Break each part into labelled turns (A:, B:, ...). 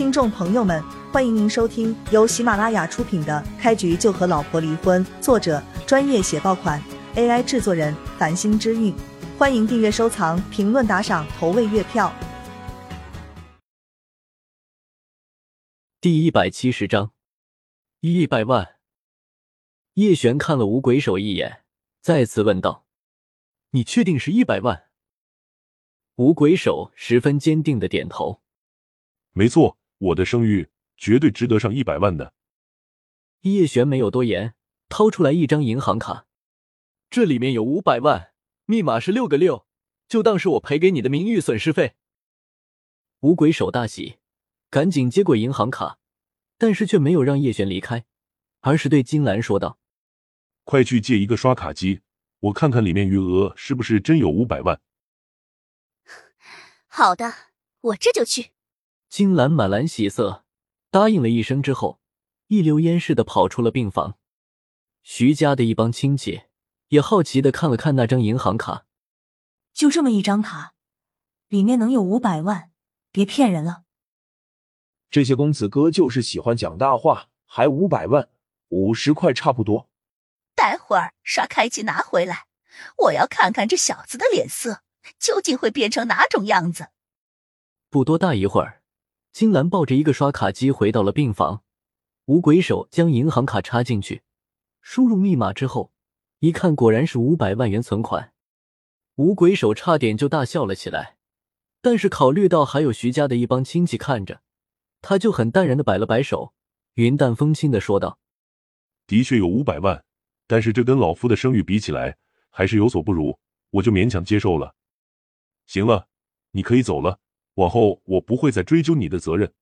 A: 听众朋友们，欢迎您收听由喜马拉雅出品的《开局就和老婆离婚》，作者专业写爆款，AI 制作人繁星之韵。欢迎订阅、收藏、评论、打赏、投喂月票。
B: 第一百七十章，一百万。叶璇看了五鬼手一眼，再次问道：“你确定是一百万？”五鬼手十分坚定的点头：“
C: 没错，我的声誉绝对值得上一百万的。”
B: 叶璇没有多言，掏出来一张银行卡，这里面有五百万，密码是六个六，就当是我赔给你的名誉损失费。五鬼手大喜。赶紧接过银行卡，但是却没有让叶璇离开，而是对金兰说道：“
C: 快去借一个刷卡机，我看看里面余额是不是真有五百万。”
D: 好的，我这就去。
B: 金兰满脸喜色，答应了一声之后，一溜烟似的跑出了病房。徐家的一帮亲戚也好奇的看了看那张银行卡，
E: 就这么一张卡，里面能有五百万？别骗人了！
F: 这些公子哥就是喜欢讲大话，还五百万，五十块差不多。
D: 待会儿刷开机拿回来，我要看看这小子的脸色究竟会变成哪种样子。
B: 不多大一会儿，金兰抱着一个刷卡机回到了病房。五鬼手将银行卡插进去，输入密码之后，一看果然是五百万元存款。五鬼手差点就大笑了起来，但是考虑到还有徐家的一帮亲戚看着。他就很淡然的摆了摆手，云淡风轻的说道：“
C: 的确有五百万，但是这跟老夫的声誉比起来，还是有所不如，我就勉强接受了。行了，你可以走了，往后我不会再追究你的责任。”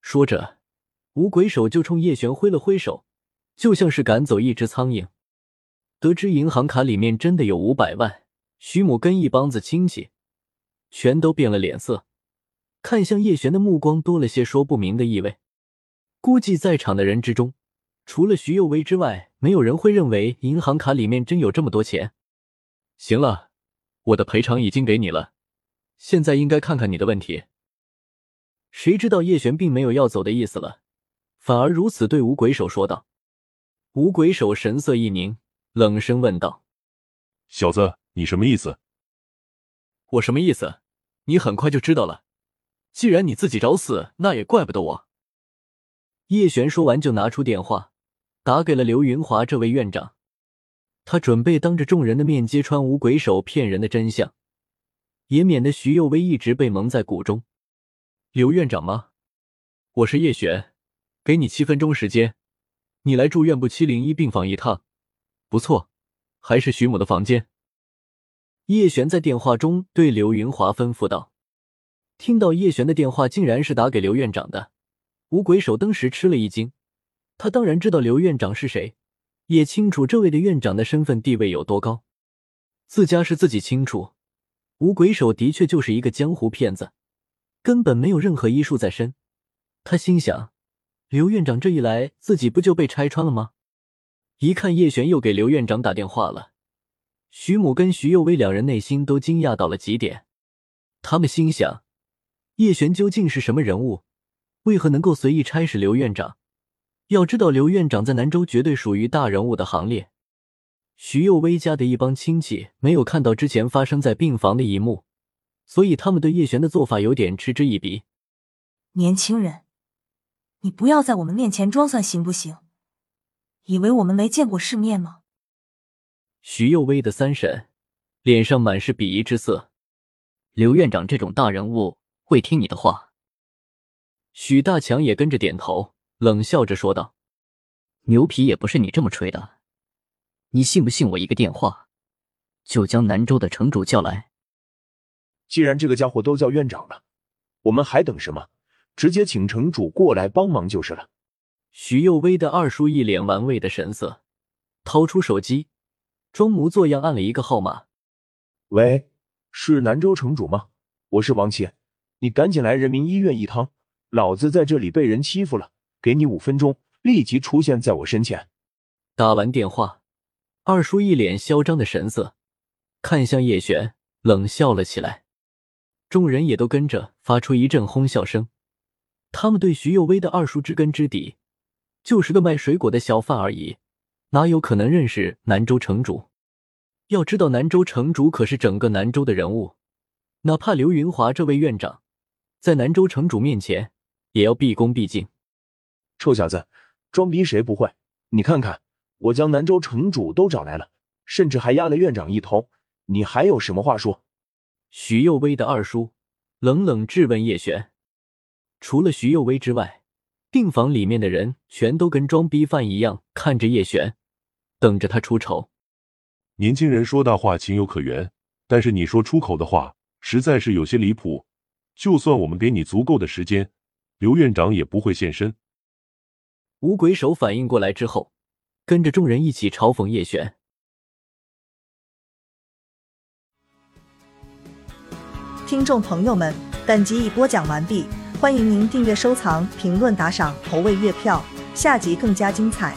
B: 说着，五鬼手就冲叶璇挥了挥手，就像是赶走一只苍蝇。得知银行卡里面真的有五百万，徐母跟一帮子亲戚全都变了脸色。看向叶璇的目光多了些说不明的意味，估计在场的人之中，除了徐幼薇之外，没有人会认为银行卡里面真有这么多钱。行了，我的赔偿已经给你了，现在应该看看你的问题。谁知道叶璇并没有要走的意思了，反而如此对五鬼手说道。五鬼手神色一凝，冷声问道：“
C: 小子，你什么意思？”“
B: 我什么意思？你很快就知道了。”既然你自己找死，那也怪不得我。叶璇说完，就拿出电话，打给了刘云华这位院长。他准备当着众人的面揭穿五鬼手骗人的真相，也免得徐幼薇一直被蒙在鼓中。刘院长吗？我是叶璇，给你七分钟时间，你来住院部七零一病房一趟。不错，还是徐母的房间。叶璇在电话中对刘云华吩咐道。听到叶璇的电话竟然是打给刘院长的，五鬼手登时吃了一惊。他当然知道刘院长是谁，也清楚这位的院长的身份地位有多高。自家是自己清楚，五鬼手的确就是一个江湖骗子，根本没有任何医术在身。他心想，刘院长这一来，自己不就被拆穿了吗？一看叶璇又给刘院长打电话了，徐母跟徐幼薇两人内心都惊讶到了极点，他们心想。叶璇究竟是什么人物？为何能够随意差使刘院长？要知道，刘院长在南州绝对属于大人物的行列。徐幼薇家的一帮亲戚没有看到之前发生在病房的一幕，所以他们对叶璇的做法有点嗤之以鼻。
E: 年轻人，你不要在我们面前装蒜行不行？以为我们没见过世面吗？
B: 徐幼薇的三婶脸上满是鄙夷之色。
G: 刘院长这种大人物。会听你的话，
B: 许大强也跟着点头，冷笑着说道：“
G: 牛皮也不是你这么吹的，你信不信我一个电话就将南州的城主叫来？
F: 既然这个家伙都叫院长了，我们还等什么？直接请城主过来帮忙就是了。”
B: 徐幼薇的二叔一脸玩味的神色，掏出手机，装模作样按了一个号码：“
F: 喂，是南州城主吗？我是王七。”你赶紧来人民医院一趟，老子在这里被人欺负了，给你五分钟，立即出现在我身前。
B: 打完电话，二叔一脸嚣张的神色，看向叶璇，冷笑了起来。众人也都跟着发出一阵哄笑声。他们对徐幼薇的二叔知根知底，就是个卖水果的小贩而已，哪有可能认识南州城主？要知道，南州城主可是整个南州的人物，哪怕刘云华这位院长，在南州城主面前也要毕恭毕敬。
F: 臭小子，装逼谁不会？你看看，我将南州城主都找来了，甚至还压了院长一头，你还有什么话说？
B: 徐幼威的二叔冷冷质问叶璇。除了徐幼威之外，病房里面的人全都跟装逼犯一样看着叶璇，等着他出丑。
C: 年轻人说大话情有可原，但是你说出口的话实在是有些离谱。就算我们给你足够的时间，刘院长也不会现身。
B: 五鬼手反应过来之后，跟着众人一起嘲讽叶璇。
A: 听众朋友们，本集已播讲完毕，欢迎您订阅、收藏、评论、打赏、投喂月票，下集更加精彩。